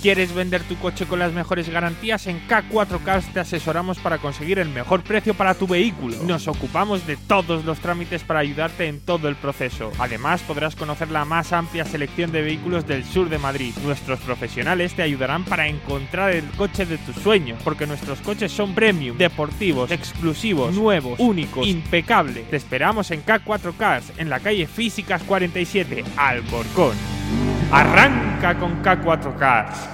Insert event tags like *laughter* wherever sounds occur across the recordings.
¿Quieres vender tu coche con las mejores garantías? En K4 Cars te asesoramos para conseguir el mejor precio para tu vehículo. Nos ocupamos de todos los trámites para ayudarte en todo el proceso. Además, podrás conocer la más amplia selección de vehículos del sur de Madrid. Nuestros profesionales te ayudarán para encontrar el coche de tus sueños, porque nuestros coches son premium, deportivos, exclusivos, nuevos, únicos, impecables. Te esperamos en K4 Cars, en la calle Físicas 47, Alcorcón. Arranca con K4 Cars.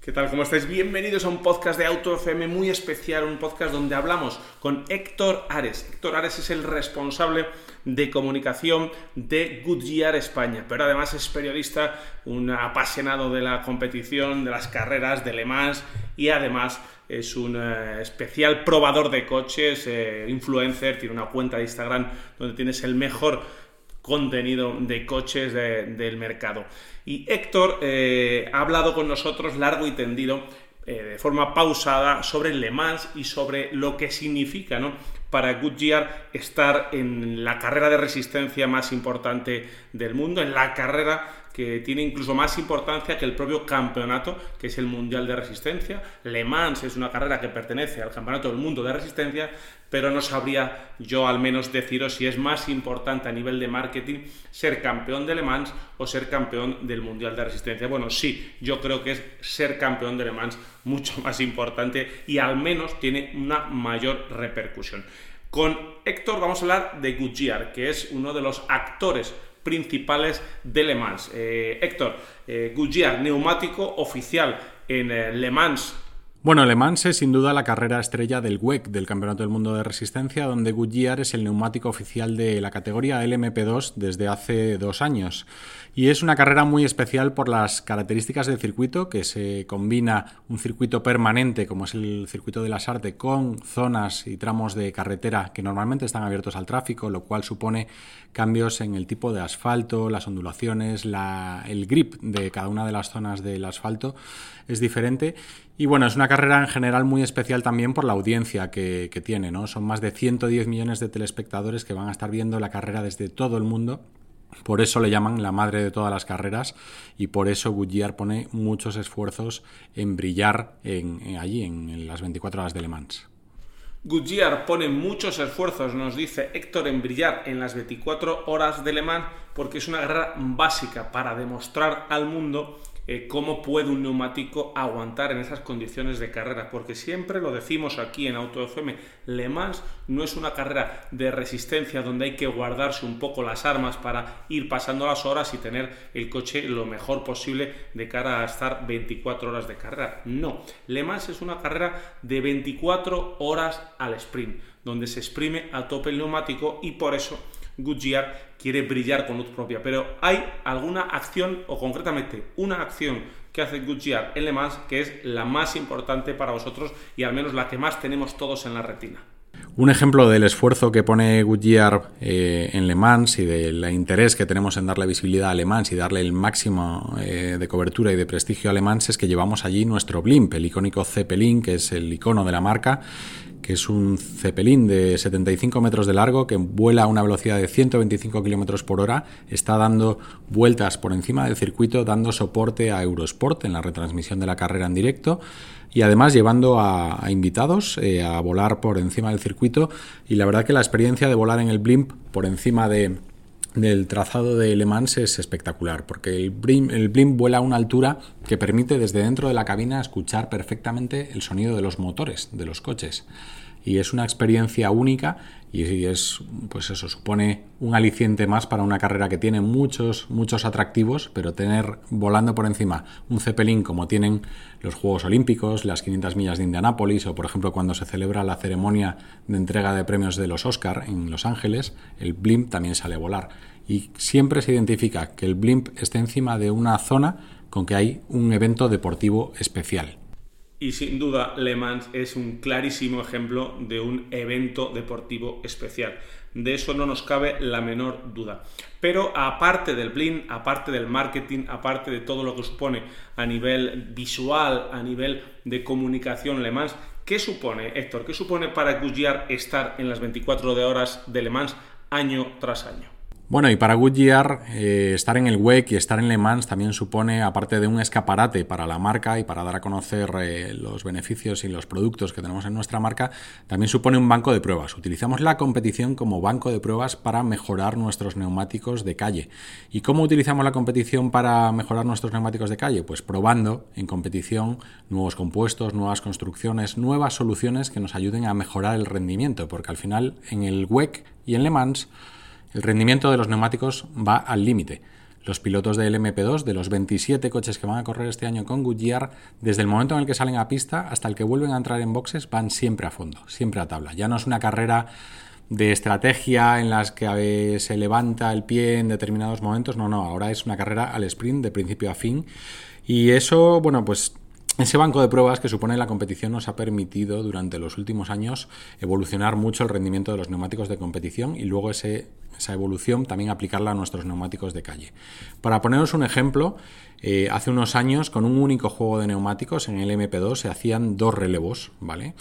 ¿Qué tal? ¿Cómo estáis? Bienvenidos a un podcast de Auto FM muy especial, un podcast donde hablamos con Héctor Ares. Héctor Ares es el responsable de comunicación de Goodyear España, pero además es periodista, un apasionado de la competición, de las carreras, de Le Mans y además es un eh, especial probador de coches, eh, influencer, tiene una cuenta de Instagram donde tienes el mejor contenido de coches del mercado. Y Héctor eh, ha hablado con nosotros largo y tendido, eh, de forma pausada, sobre Le Mans y sobre lo que significa ¿no? para Goodyear estar en la carrera de resistencia más importante del mundo, en la carrera que tiene incluso más importancia que el propio campeonato, que es el Mundial de Resistencia. Le Mans es una carrera que pertenece al Campeonato del Mundo de Resistencia, pero no sabría yo al menos deciros si es más importante a nivel de marketing ser campeón de Le Mans o ser campeón del Mundial de Resistencia. Bueno, sí, yo creo que es ser campeón de Le Mans mucho *laughs* más importante y al menos tiene una mayor repercusión. Con Héctor vamos a hablar de Goodyear, que es uno de los actores principales de Le Mans. Eh, Héctor, eh, Goodyear, neumático oficial en eh, Le Mans bueno, Le Mans es sin duda la carrera estrella del WEC, del Campeonato del Mundo de Resistencia, donde Goodyear es el neumático oficial de la categoría LMP2 desde hace dos años. Y es una carrera muy especial por las características del circuito, que se combina un circuito permanente, como es el circuito de la Sarte, con zonas y tramos de carretera que normalmente están abiertos al tráfico, lo cual supone cambios en el tipo de asfalto, las ondulaciones, el grip de cada una de las zonas del asfalto es diferente. Y bueno, es una carrera en general muy especial también por la audiencia que, tiene, ¿no? Son más de 110 millones de telespectadores que van a estar viendo la carrera desde todo el mundo por eso le llaman la madre de todas las carreras y por eso Goodyear pone muchos esfuerzos en brillar allí, en, las 24 horas de Le Mans. Goodyear pone muchos esfuerzos, nos dice Héctor, en brillar en las 24 horas de Le Mans porque es una carrera básica para demostrar al mundo eh, cómo puede un neumático aguantar en esas condiciones de carrera, porque siempre lo decimos aquí en Auto FM, Le Mans no es una carrera de resistencia donde hay que guardarse un poco las armas para ir pasando las horas y tener el coche lo mejor posible de cara a estar 24 horas de carrera. No, Le Mans es una carrera de 24 horas al sprint, donde se exprime a tope el neumático y por eso Goodyear quiere brillar con luz propia. Pero hay alguna acción, o concretamente una acción que hace Goodyear en Le Mans, que es la más importante para vosotros y al menos la que más tenemos todos en la retina. Un ejemplo del esfuerzo que pone Goodyear eh, en Le Mans y del interés que tenemos en darle visibilidad a Le Mans y darle el máximo eh, de cobertura y de prestigio a Le Mans es que llevamos allí nuestro blimp, el icónico Zeppelin, que es el icono de la marca, que es un Zeppelin de 75 metros de largo que vuela a una velocidad de 125 kilómetros por hora, está dando vueltas por encima del circuito, dando soporte a Eurosport en la retransmisión de la carrera en directo y además llevando a, invitados eh, a volar por encima del circuito. Y la verdad que la experiencia de volar en el blimp por encima de, del trazado de Le Mans es espectacular, porque el blimp, el blimp vuela a una altura que permite desde dentro de la cabina escuchar perfectamente el sonido de los motores de los coches. Y es una experiencia única y es pues eso supone un aliciente más para una carrera que tiene muchos muchos atractivos pero tener volando por encima un Zeppelin como tienen los Juegos Olímpicos las 500 millas de Indianápolis o por ejemplo cuando se celebra la ceremonia de entrega de premios de los Oscar en Los Ángeles el blimp también sale a volar y siempre se identifica que el blimp esté encima de una zona con que hay un evento deportivo especial. Y sin duda Le Mans es un clarísimo ejemplo de un evento deportivo especial. De eso no nos cabe la menor duda. Pero aparte del bling, aparte del marketing, aparte de todo lo que supone a nivel visual, a nivel de comunicación Le Mans, ¿qué supone, Héctor? ¿Qué supone para Goodyear estar en las 24 horas de Le Mans año tras año? Bueno, y para Goodyear, eh, estar en el WEC y estar en Le Mans también supone, aparte de un escaparate para la marca y para dar a conocer eh, los beneficios y los productos que tenemos en nuestra marca, también supone un banco de pruebas. Utilizamos la competición como banco de pruebas para mejorar nuestros neumáticos de calle. ¿Y cómo utilizamos la competición para mejorar nuestros neumáticos de calle? Pues probando en competición nuevos compuestos, nuevas construcciones, nuevas soluciones que nos ayuden a mejorar el rendimiento, porque al final en el WEC y en Le Mans, el rendimiento de los neumáticos va al límite. Los pilotos del MP2, de los 27 coches que van a correr este año con Goodyear, desde el momento en el que salen a pista hasta el que vuelven a entrar en boxes, van siempre a fondo, siempre a tabla. Ya no es una carrera de estrategia en las que se levanta el pie en determinados momentos, no, no, ahora es una carrera al sprint de principio a fin. Y eso, bueno, pues ese banco de pruebas que supone la competición nos ha permitido durante los últimos años evolucionar mucho el rendimiento de los neumáticos de competición y luego esa evolución también aplicarla a nuestros neumáticos de calle. Para poneros un ejemplo, eh, hace unos años con un único juego de neumáticos en el MP2 se hacían dos relevos, ¿vale?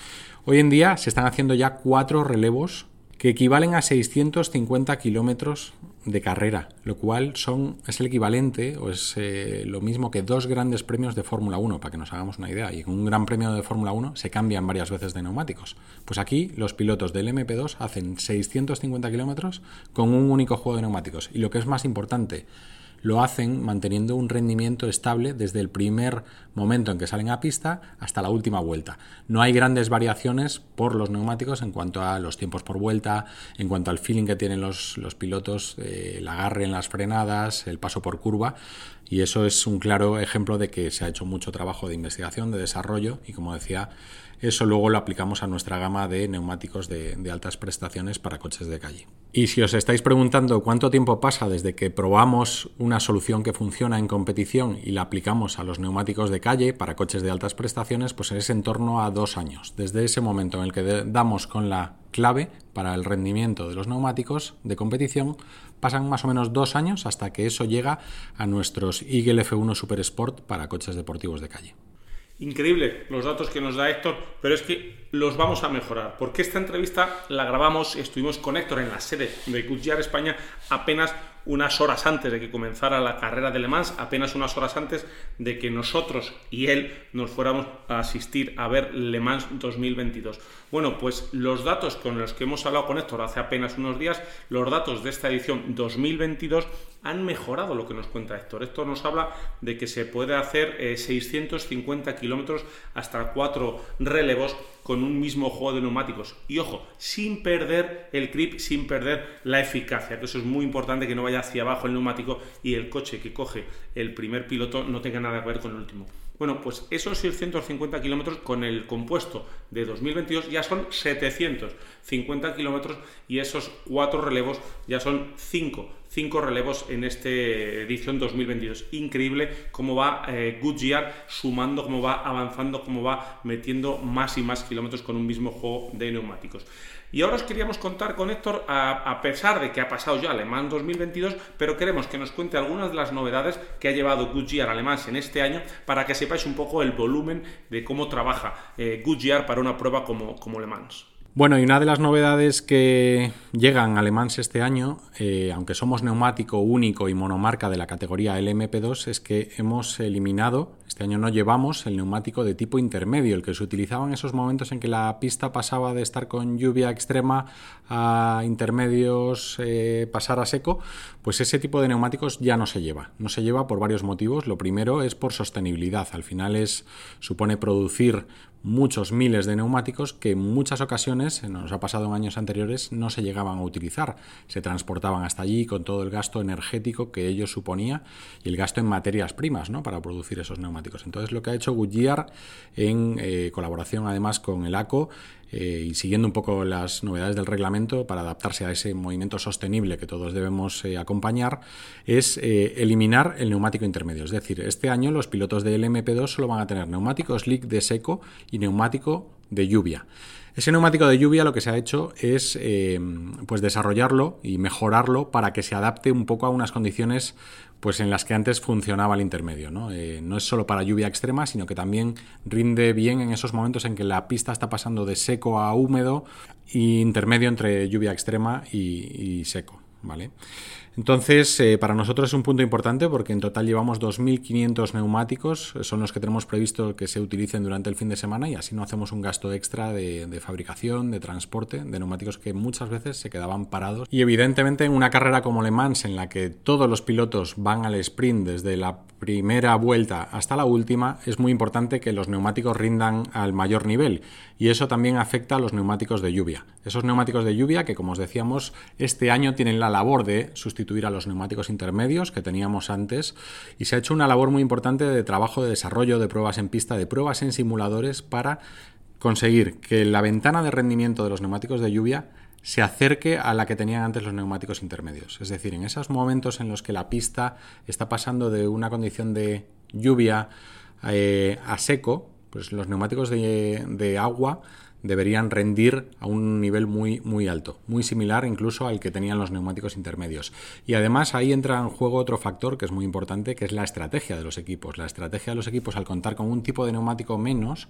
Hoy en día se están haciendo ya cuatro relevos que equivalen a 650 kilómetros de carrera, lo cual son, es el equivalente o es eh, lo mismo que dos grandes premios de Fórmula 1, para que nos hagamos una idea. Y con un gran premio de Fórmula 1 se cambian varias veces de neumáticos. Pues aquí los pilotos del MP2 hacen 650 kilómetros con un único juego de neumáticos. Y lo que es más importante, lo hacen manteniendo un rendimiento estable desde el primer momento en que salen a pista hasta la última vuelta. No hay grandes variaciones por los neumáticos en cuanto a los tiempos por vuelta, en cuanto al feeling que tienen los, pilotos, eh, el agarre en las frenadas, el paso por curva. Y eso es un claro ejemplo de que se ha hecho mucho trabajo de investigación, de desarrollo y como decía, eso luego lo aplicamos a nuestra gama de neumáticos de, altas prestaciones para coches de calle. Y si os estáis preguntando cuánto tiempo pasa desde que probamos una solución que funciona en competición y la aplicamos a los neumáticos de calle para coches de altas prestaciones, pues es en torno a dos años. Desde ese momento en el que damos con la clave para el rendimiento de los neumáticos de competición, pasan más o menos dos años hasta que eso llega a nuestros Eagle F1 Super Sport para coches deportivos de calle. Increíble los datos que nos da Héctor, pero es que los vamos a mejorar, porque esta entrevista la grabamos, estuvimos con Héctor en la sede de Goodyear España apenas unas horas antes de que comenzara la carrera de Le Mans, apenas unas horas antes de que nosotros y él nos fuéramos a asistir a ver Le Mans 2022. Bueno, pues los datos con los que hemos hablado con Héctor hace apenas unos días, los datos de esta edición 2022 han mejorado lo que nos cuenta Héctor. Héctor nos habla de que se puede hacer 650 eh, kilómetros hasta cuatro relevos con un mismo juego de neumáticos. Y ojo, sin perder el grip, sin perder la eficacia, que eso es muy importante que no vaya hacia abajo el neumático y el coche que coge el primer piloto no tenga nada que ver con el último. Bueno, pues esos 650 kilómetros con el compuesto de 2022 ya son 750 kilómetros y esos cuatro relevos ya son 5 cinco relevos en esta edición 2022. Increíble cómo va eh, Goodyear sumando, cómo va avanzando, cómo va metiendo más y más kilómetros con un mismo juego de neumáticos. Y ahora os queríamos contar con Héctor, a, pesar de que ha pasado ya Alemán 2022, pero queremos que nos cuente algunas de las novedades que ha llevado Goodyear Alemán en este año para que sepáis un poco el volumen de cómo trabaja eh, Goodyear para una prueba como, como Le Mans. Bueno, y una de las novedades que llegan a Le Mans este año, eh, aunque somos neumático único y monomarca de la categoría LMP2, es que hemos eliminado, este año no llevamos el neumático de tipo intermedio, el que se utilizaba en esos momentos en que la pista pasaba de estar con lluvia extrema a intermedios, eh, pasar a seco, pues ese tipo de neumáticos ya no se lleva. No se lleva por varios motivos. Lo primero es por sostenibilidad. Al final es supone producir muchos miles de neumáticos que en muchas ocasiones, nos ha pasado en años anteriores, no se llegaban a utilizar. Se transportaban hasta allí con todo el gasto energético que ello suponía y el gasto en materias primas ¿no? para producir esos neumáticos. Entonces lo que ha hecho Goodyear en eh, colaboración además con el ACO eh, y siguiendo un poco las novedades del reglamento para adaptarse a ese movimiento sostenible que todos debemos eh, acompañar, es eh, eliminar el neumático intermedio. Es decir, este año los pilotos de LMP2 solo van a tener neumático slick de seco y neumático de lluvia. Ese neumático de lluvia lo que se ha hecho es pues desarrollarlo y mejorarlo para que se adapte un poco a unas condiciones pues en las que antes funcionaba el intermedio. ¿no? Eh, no es solo para lluvia extrema, sino que también rinde bien en esos momentos en que la pista está pasando de seco a húmedo y intermedio entre lluvia extrema y, y seco. ¿vale? Entonces, eh, para nosotros es un punto importante porque en total llevamos 2.500 neumáticos, son los que tenemos previsto que se utilicen durante el fin de semana y así no hacemos un gasto extra de, de, fabricación, de transporte, de neumáticos que muchas veces se quedaban parados. Y evidentemente en una carrera como Le Mans, en la que todos los pilotos van al sprint desde la primera vuelta hasta la última, es muy importante que los neumáticos rindan al mayor nivel y eso también afecta a los neumáticos de lluvia. Esos neumáticos de lluvia que, como os decíamos, este año tienen la labor de sustituir a los neumáticos intermedios que teníamos antes y se ha hecho una labor muy importante de trabajo de desarrollo de pruebas en pista, de pruebas en simuladores para conseguir que la ventana de rendimiento de los neumáticos de lluvia se acerque a la que tenían antes los neumáticos intermedios. Es decir, en esos momentos en los que la pista está pasando de una condición de lluvia eh, a seco, pues los neumáticos de, de agua deberían rendir a un nivel muy, muy alto, muy similar incluso al que tenían los neumáticos intermedios. Y además ahí entra en juego otro factor que es muy importante, que es la estrategia de los equipos. La estrategia de los equipos al contar con un tipo de neumático menos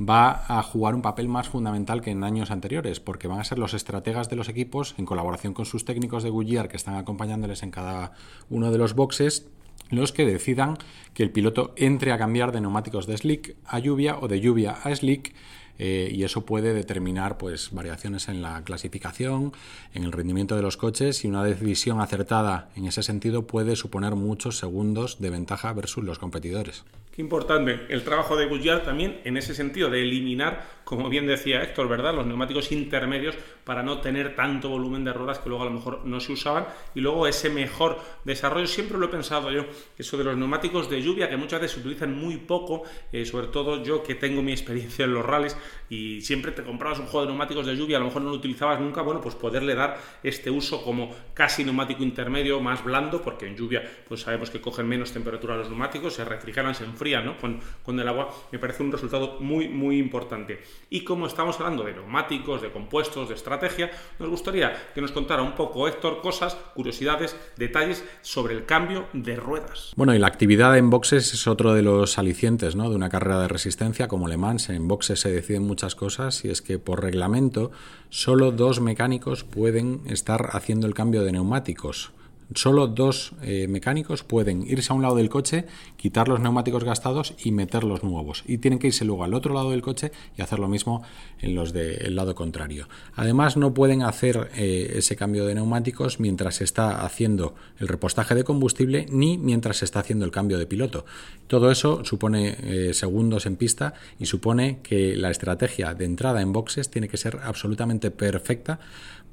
va a jugar un papel más fundamental que en años anteriores, porque van a ser los estrategas de los equipos, en colaboración con sus técnicos de Goodyear que están acompañándoles en cada uno de los boxes, los que decidan que el piloto entre a cambiar de neumáticos de slick a lluvia o de lluvia a slick eh, y eso puede determinar pues variaciones en la clasificación, en el rendimiento de los coches y una decisión acertada en ese sentido puede suponer muchos segundos de ventaja versus los competidores. Qué importante el trabajo de Goodyear también en ese sentido de eliminar, como bien decía Héctor, ¿verdad? Los neumáticos intermedios para no tener tanto volumen de ruedas que luego a lo mejor no se usaban y luego ese mejor desarrollo. Siempre lo he pensado yo, eso de los neumáticos de lluvia que muchas veces se utilizan muy poco, eh, sobre todo yo que tengo mi experiencia en los rallies y siempre te comprabas un juego de neumáticos de lluvia, a lo mejor no lo utilizabas nunca, bueno, pues poderle dar este uso como casi neumático intermedio, más blando, porque en lluvia pues sabemos que cogen menos temperatura los neumáticos, se refrigeran, se enfrían ¿no? Con, con, el agua, me parece un resultado muy, muy importante. Y como estamos hablando de neumáticos, de compuestos, de estrategia, nos gustaría que nos contara un poco, Héctor, cosas, curiosidades, detalles sobre el cambio de ruedas. Bueno, y la actividad en boxes es otro de los alicientes ¿no? de una carrera de resistencia como Le Mans. En boxes se muchas cosas y es que por reglamento solo dos mecánicos pueden estar haciendo el cambio de neumáticos. Solo dos eh, mecánicos pueden irse a un lado del coche, quitar los neumáticos gastados y meter los nuevos. Y tienen que irse luego al otro lado del coche y hacer lo mismo en los del lado contrario. Además, no pueden hacer eh, ese cambio de neumáticos mientras se está haciendo el repostaje de combustible ni mientras se está haciendo el cambio de piloto. Todo eso supone eh, segundos en pista y supone que la estrategia de entrada en boxes tiene que ser absolutamente perfecta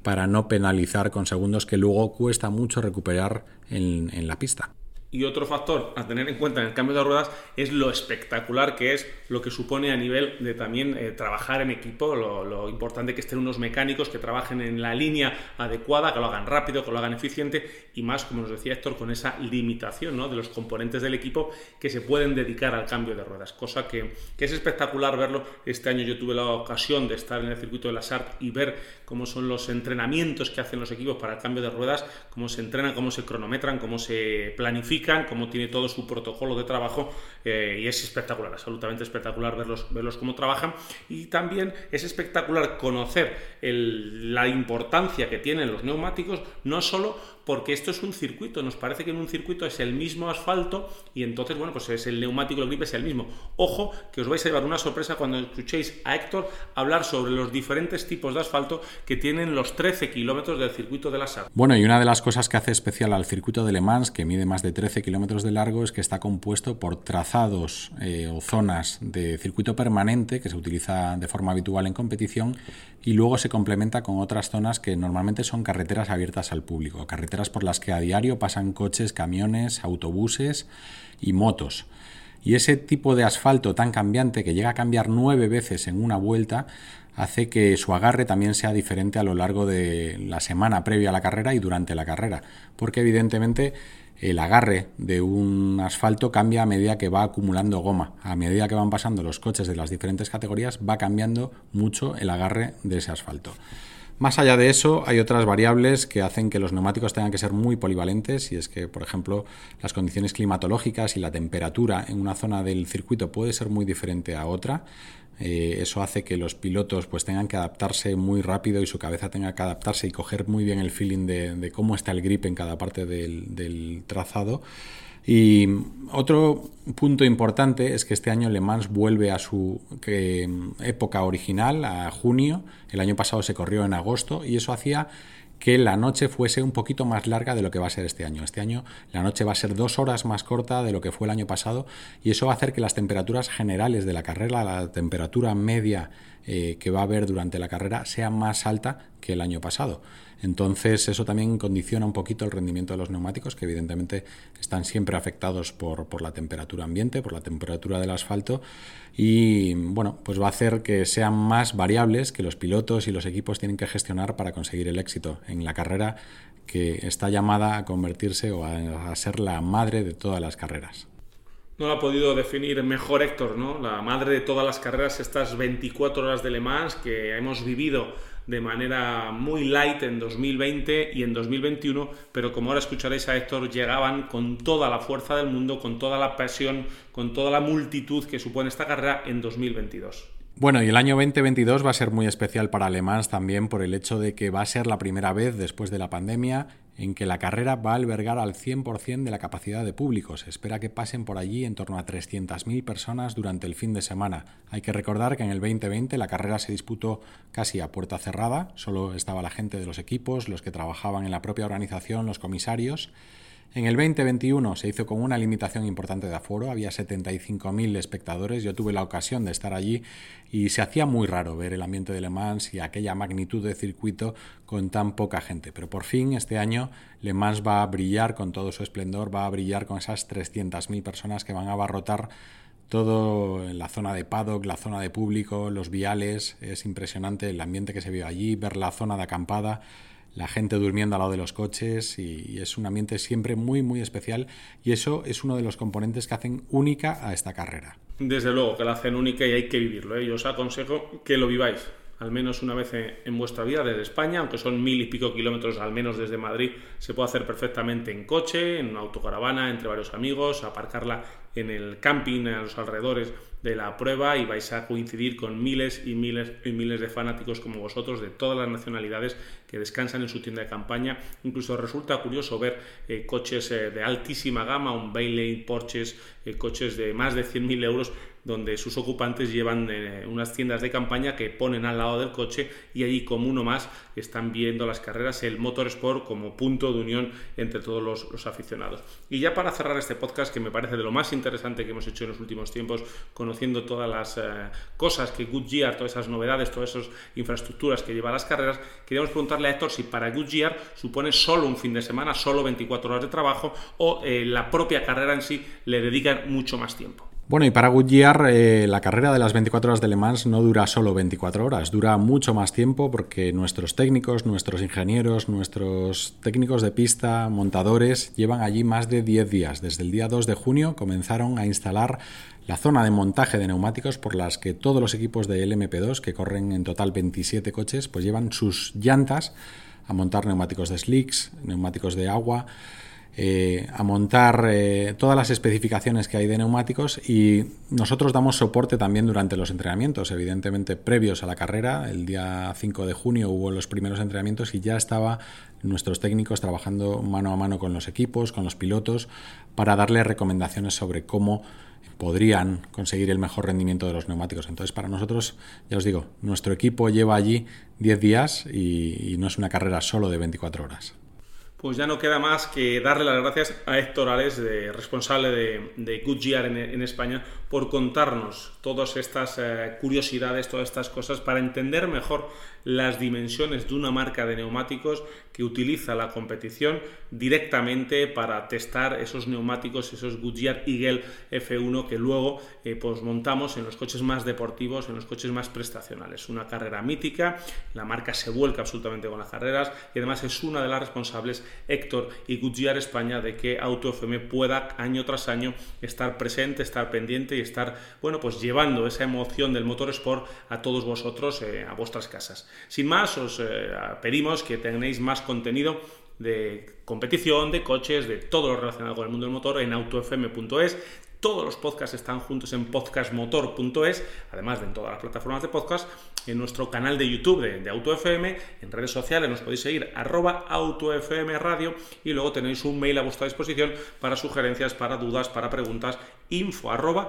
para no penalizar con segundos que luego cuesta mucho recuperar en, en la pista. Y otro factor a tener en cuenta en el cambio de ruedas es lo espectacular que es lo que supone a nivel de también eh, trabajar en equipo, lo, importante que estén unos mecánicos que trabajen en la línea adecuada, que lo hagan rápido, que lo hagan eficiente y más, como nos decía Héctor, con esa limitación ¿no? de los componentes del equipo que se pueden dedicar al cambio de ruedas, cosa que, que, es espectacular verlo. Este año yo tuve la ocasión de estar en el circuito de la SART y ver cómo son los entrenamientos que hacen los equipos para el cambio de ruedas, cómo se entrenan, cómo se cronometran, cómo se planifican cómo tiene todo su protocolo de trabajo eh, y es espectacular, absolutamente espectacular verlos, verlos cómo trabajan. Y también es espectacular conocer la importancia que tienen los neumáticos, no solo porque esto es un circuito, nos parece que en un circuito es el mismo asfalto y entonces, bueno, pues es el neumático, el grip es el mismo. Ojo, que os vais a llevar una sorpresa cuando escuchéis a Héctor hablar sobre los diferentes tipos de asfalto que tienen los 13 kilómetros del circuito de la SAR. Bueno, y una de las cosas que hace especial al circuito de Le Mans, que mide más de 13 kilómetros de largo, es que está compuesto por trazados eh, o zonas de circuito permanente que se utiliza de forma habitual en competición y luego se complementa con otras zonas que normalmente son carreteras abiertas al público, carreteras por las que a diario pasan coches, camiones, autobuses y motos. Y ese tipo de asfalto tan cambiante que llega a cambiar nueve veces en una vuelta hace que su agarre también sea diferente a lo largo de la semana previa a la carrera y durante la carrera, porque evidentemente el agarre de un asfalto cambia a medida que va acumulando goma. A medida que van pasando los coches de las diferentes categorías va cambiando mucho el agarre de ese asfalto. Más allá de eso, hay otras variables que hacen que los neumáticos tengan que ser muy polivalentes y es que, por ejemplo, las condiciones climatológicas y la temperatura en una zona del circuito puede ser muy diferente a otra. Eh, eso hace que los pilotos pues tengan que adaptarse muy rápido y su cabeza tenga que adaptarse y coger muy bien el feeling de, cómo está el grip en cada parte del, trazado. Y otro punto importante es que este año Le Mans vuelve a su época original, a junio. El año pasado se corrió en agosto y eso hacía que la noche fuese un poquito más larga de lo que va a ser este año. Este año la noche va a ser dos horas más corta de lo que fue el año pasado y eso va a hacer que las temperaturas generales de la carrera, la temperatura media eh, que va a haber durante la carrera, sea más alta que el año pasado. Entonces eso también condiciona un poquito el rendimiento de los neumáticos, que evidentemente están siempre afectados por, por, la temperatura ambiente, por la temperatura del asfalto, y bueno, pues va a hacer que sean más variables que los pilotos y los equipos tienen que gestionar para conseguir el éxito en la carrera que está llamada a convertirse o a, a ser la madre de todas las carreras. No lo ha podido definir mejor Héctor, ¿no? La madre de todas las carreras, estas 24 horas de Le Mans que hemos vivido de manera muy light en 2020 y en 2021, pero como ahora escucharéis a Héctor, llegaban con toda la fuerza del mundo, con toda la pasión, con toda la multitud que supone esta carrera en 2022. Bueno, y el año 2022 va a ser muy especial para Le Mans también por el hecho de que va a ser la primera vez después de la pandemia en que la carrera va a albergar al 100% de la capacidad de público. Espera que pasen por allí en torno a 300.000 personas durante el fin de semana. Hay que recordar que en el 2020 la carrera se disputó casi a puerta cerrada, solo estaba la gente de los equipos, los que trabajaban en la propia organización, los comisarios. En el 2021 se hizo con una limitación importante de aforo, había 75.000 espectadores, yo tuve la ocasión de estar allí y se hacía muy raro ver el ambiente de Le Mans y aquella magnitud de circuito con tan poca gente, pero por fin este año Le Mans va a brillar con todo su esplendor, va a brillar con esas 300.000 personas que van a abarrotar todo en la zona de paddock, la zona de público, los viales, es impresionante el ambiente que se vio allí, ver la zona de acampada la gente durmiendo al lado de los coches y, es un ambiente siempre muy muy especial y eso es uno de los componentes que hacen única a esta carrera. Desde luego que la hacen única y hay que vivirlo. ¿eh? Yo os aconsejo que lo viváis al menos una vez en, vuestra vida desde España, aunque son mil y pico kilómetros al menos desde Madrid, se puede hacer perfectamente en coche, en una autocaravana, entre varios amigos, aparcarla en el camping, a los alrededores de la prueba y vais a coincidir con miles y miles y miles de fanáticos como vosotros de todas las nacionalidades que descansan en su tienda de campaña. Incluso resulta curioso ver eh, coches eh, de altísima gama, un Bailey, Porsches, eh, coches de más de 100.000 euros donde sus ocupantes llevan eh, unas tiendas de campaña que ponen al lado del coche y allí como uno más están viendo las carreras, el Motorsport como punto de unión entre todos los, aficionados. Y ya para cerrar este podcast que me parece de lo más interesante que hemos hecho en los últimos tiempos, conociendo todas las eh, cosas que Goodyear, todas esas novedades, todas esas infraestructuras que lleva a las carreras, queríamos preguntarle a Héctor si para Goodyear supone solo un fin de semana, solo 24 horas de trabajo o eh, la propia carrera en sí le dedican mucho más tiempo. Bueno, y para Goodyear eh, la carrera de las 24 horas de Le Mans no dura solo 24 horas, dura mucho más tiempo porque nuestros técnicos, nuestros ingenieros, nuestros técnicos de pista, montadores, llevan allí más de 10 días. Desde el día 2 de junio comenzaron a instalar la zona de montaje de neumáticos por las que todos los equipos de LMP2, que corren en total 27 coches, pues llevan sus llantas a montar neumáticos de slicks, neumáticos de agua, eh, a montar eh, todas las especificaciones que hay de neumáticos y nosotros damos soporte también durante los entrenamientos, evidentemente previos a la carrera. El día 5 de junio hubo los primeros entrenamientos y ya estaba nuestros técnicos trabajando mano a mano con los equipos, con los pilotos, para darles recomendaciones sobre cómo podrían conseguir el mejor rendimiento de los neumáticos. Entonces, para nosotros, ya os digo, nuestro equipo lleva allí 10 días y no es una carrera solo de 24 horas. Pues ya no queda más que darle las gracias a Héctor Ares, de, responsable de, de Goodyear en, España, por contarnos todas estas eh, curiosidades, todas estas cosas, para entender mejor las dimensiones de una marca de neumáticos que utiliza la competición directamente para testar esos neumáticos, esos Goodyear Eagle F1 que luego eh, pues montamos en los coches más deportivos, en los coches más prestacionales. Una carrera mítica, la marca se vuelca absolutamente con las carreras y además es una de las responsables, Héctor y Goodyear España, de que Auto FM pueda año tras año estar presente, estar pendiente y estar, bueno, pues llevando esa emoción del motor sport a todos vosotros, eh, a vuestras casas. Sin más, os eh, pedimos que tengáis más contenido de competición, de coches, de todo lo relacionado con el mundo del motor en autofm.es. Todos los podcasts están juntos en podcastmotor.es, además de en todas las plataformas de podcast, en nuestro canal de YouTube de, AutoFM, en redes sociales nos podéis seguir arroba AutoFM Radio y luego tenéis un mail a vuestra disposición para sugerencias, para dudas, para preguntas, info arroba.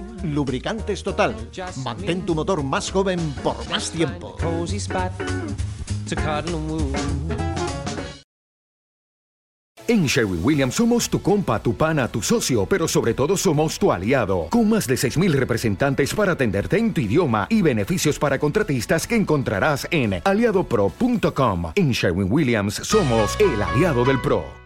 Lubricantes Total. Mantén tu motor más joven por más tiempo. En Sherwin Williams somos tu compa, tu pana, tu socio, pero sobre todo somos tu aliado, con más de 6.000 representantes para atenderte en tu idioma y beneficios para contratistas que encontrarás en aliadopro.com. En Sherwin Williams somos el aliado del PRO.